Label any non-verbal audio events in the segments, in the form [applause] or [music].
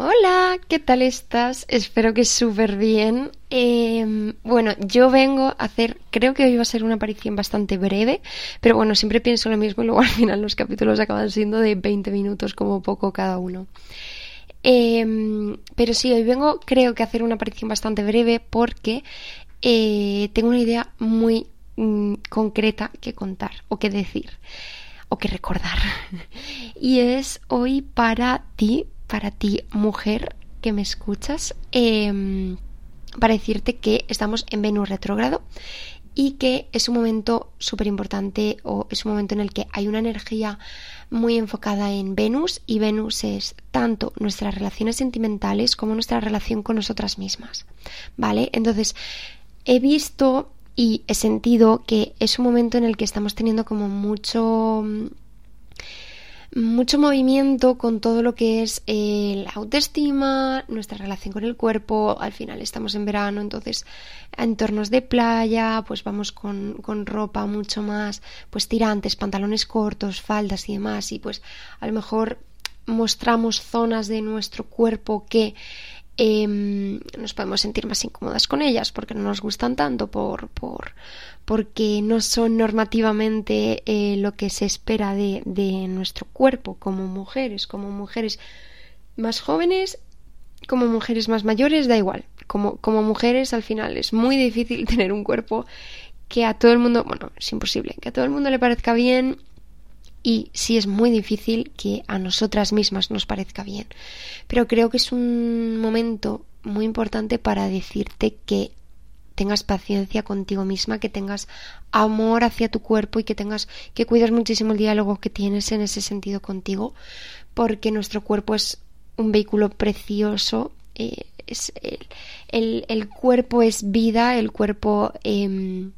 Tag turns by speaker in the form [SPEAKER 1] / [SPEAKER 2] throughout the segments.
[SPEAKER 1] Hola, ¿qué tal estás? Espero que súper bien. Em, bueno, yo vengo a hacer, creo que hoy va a ser una aparición bastante breve, pero bueno, siempre pienso lo mismo y luego [laughs] al final los capítulos acaban siendo de 20 minutos como poco cada uno. Em, pero sí, hoy vengo creo que a hacer una aparición bastante breve porque eh, tengo una idea muy mm, concreta que contar o que decir o que recordar. [laughs] y es hoy para ti para ti, mujer que me escuchas, em, para decirte que estamos en Venus retrógrado y que es un momento súper importante o es un momento en el que hay una energía muy enfocada en Venus y Venus es tanto nuestras relaciones sentimentales como nuestra relación con nosotras mismas. ¿Vale? Entonces, he visto y he sentido que es un momento en el que estamos teniendo como mucho mucho movimiento con todo lo que es eh, la autoestima, nuestra relación con el cuerpo. Al final estamos en verano, entonces entornos de playa, pues vamos con, con ropa mucho más, pues tirantes, pantalones cortos, faldas y demás. Y pues a lo mejor mostramos zonas de nuestro cuerpo que Em, nos podemos sentir más incómodas con ellas porque no nos gustan tanto, por, por porque no son normativamente eh, lo que se espera de, de nuestro cuerpo como mujeres, como mujeres más jóvenes, como mujeres más mayores, da igual. Como, como mujeres al final es muy difícil [laughs] tener un cuerpo que a todo el mundo, bueno, es imposible, que a todo el mundo le parezca bien y sí es muy difícil que a nosotras mismas nos parezca bien. Pero creo que es un momento muy importante para decirte que tengas paciencia contigo misma, que tengas amor hacia tu cuerpo y que tengas que cuides muchísimo el diálogo que tienes en ese sentido contigo, porque nuestro cuerpo es un vehículo precioso. Eh, es el, cuerpo es vida, el cuerpo em,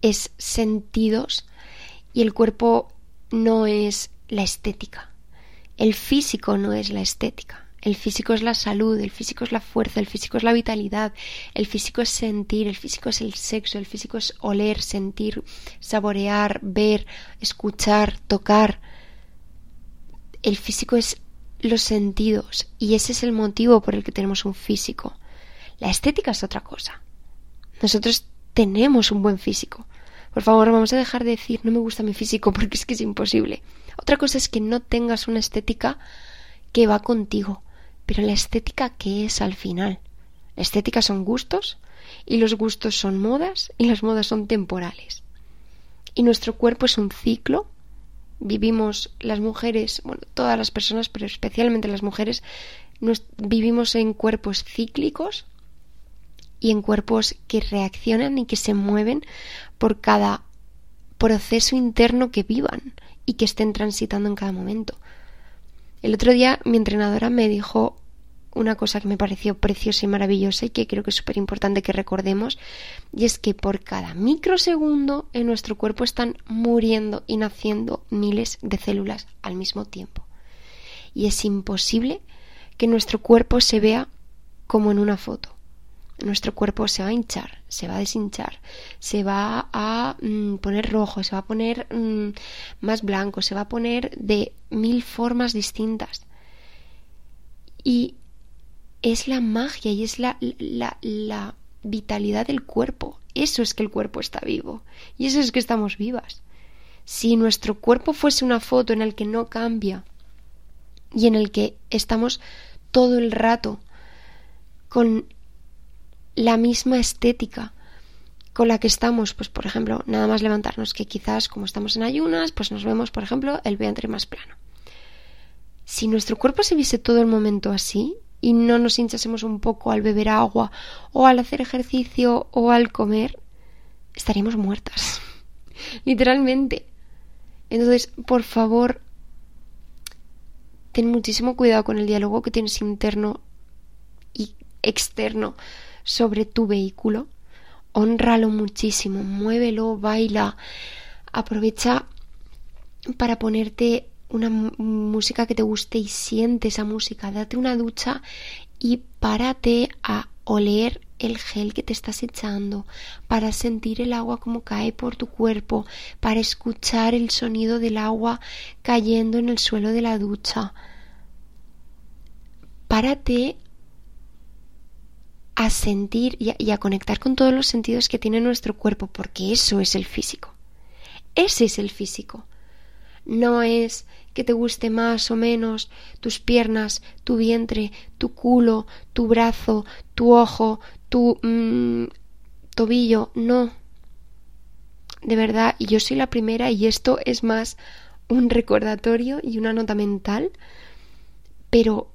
[SPEAKER 1] es sentidos y el cuerpo no es la estética. El físico no es la estética. El físico es la salud, el físico es la fuerza, el físico es la vitalidad, el físico es sentir, el físico es el sexo, el físico es oler, sentir, saborear, ver, escuchar, tocar. El físico es los sentidos y ese es el motivo por el que tenemos un físico. La estética es otra cosa. Nosotros tenemos un buen físico. Por favor, vamos a dejar de decir no me gusta mi físico porque es que es imposible. Otra cosa es que no tengas una estética que va contigo, pero la estética que es al final. La estética son gustos y los gustos son modas y las modas son temporales. Y nuestro cuerpo es un ciclo. Vivimos las mujeres, bueno, todas las personas, pero especialmente las mujeres, vivimos en cuerpos cíclicos y en cuerpos que reaccionan y que se mueven por cada proceso interno que vivan y que estén transitando en cada momento. El otro día mi entrenadora me dijo una cosa que me pareció preciosa y maravillosa y que creo que es súper importante que recordemos, y es que por cada microsegundo en nuestro cuerpo están muriendo y naciendo miles de células al mismo tiempo. Y es imposible que nuestro cuerpo se vea como en una foto nuestro cuerpo se va a hinchar, se va a deshinchar, se va a mm, poner rojo, se va a poner mm, más blanco, se va a poner de mil formas distintas. Y es la magia y es la, la, la vitalidad del cuerpo. Eso es que el cuerpo está vivo. Y eso es que estamos vivas. Si nuestro cuerpo fuese una foto en el que no cambia y en el que estamos todo el rato con la misma estética con la que estamos, pues por ejemplo, nada más levantarnos, que quizás como estamos en ayunas, pues nos vemos, por ejemplo, el vientre más plano. Si nuestro cuerpo se viese todo el momento así y no nos hinchásemos un poco al beber agua o al hacer ejercicio o al comer, estaríamos muertas. [laughs] Literalmente. Entonces, por favor, ten muchísimo cuidado con el diálogo que tienes interno y externo sobre tu vehículo, honralo muchísimo, muévelo, baila, aprovecha para ponerte una música que te guste y siente esa música, date una ducha y párate a oler el gel que te estás echando, para sentir el agua como cae por tu cuerpo, para escuchar el sonido del agua cayendo en el suelo de la ducha, párate a sentir y a, conectar con todos los sentidos que tiene nuestro cuerpo, porque eso es el físico. Ese es el físico. No es que te guste más o menos tus piernas, tu vientre, tu culo, tu brazo, tu ojo, tu mm, tobillo. No. De verdad, yo soy la primera y esto es más un recordatorio y una nota mental, pero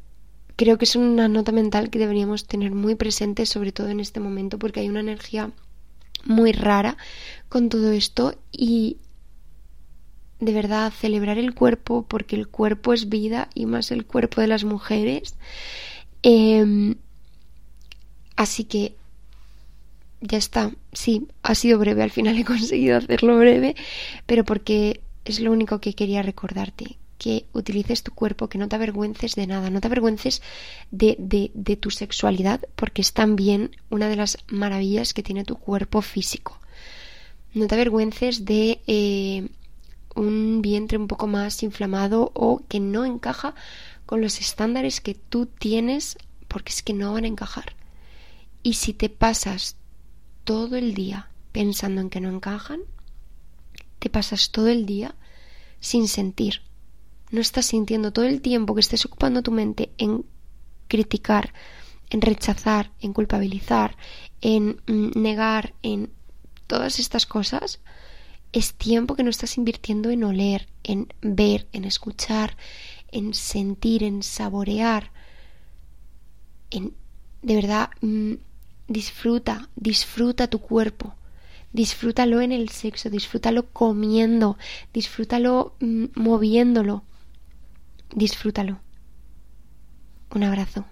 [SPEAKER 1] creo que es una nota mental que deberíamos tener muy presente, sobre todo en este momento, porque hay una energía muy rara con todo esto y de verdad celebrar el cuerpo porque el cuerpo es vida y más el cuerpo de las mujeres. Em, así que ya está. Sí, ha sido breve. Al final he [laughs] conseguido hacerlo breve, pero porque es lo único que quería recordarte. Que utilices tu cuerpo, que no te avergüences de nada, no te avergüences de, de, tu sexualidad, porque es también una de las maravillas que tiene tu cuerpo físico. No te avergüences de eh, un vientre un poco más inflamado o que no encaja con los estándares que tú tienes porque es que no van a encajar. Y si te pasas todo el día pensando en que no encajan, te pasas todo el día sin sentir. No estás sintiendo todo el tiempo que estés ocupando tu mente en criticar, en rechazar, en culpabilizar, en mm, negar, en todas estas cosas, es tiempo que no estás invirtiendo en oler, en ver, en escuchar, en sentir, en saborear, en de verdad mm, disfruta, disfruta tu cuerpo, disfrútalo en el sexo, disfrútalo comiendo, disfrútalo mm, moviéndolo, disfrútalo. Un abrazo.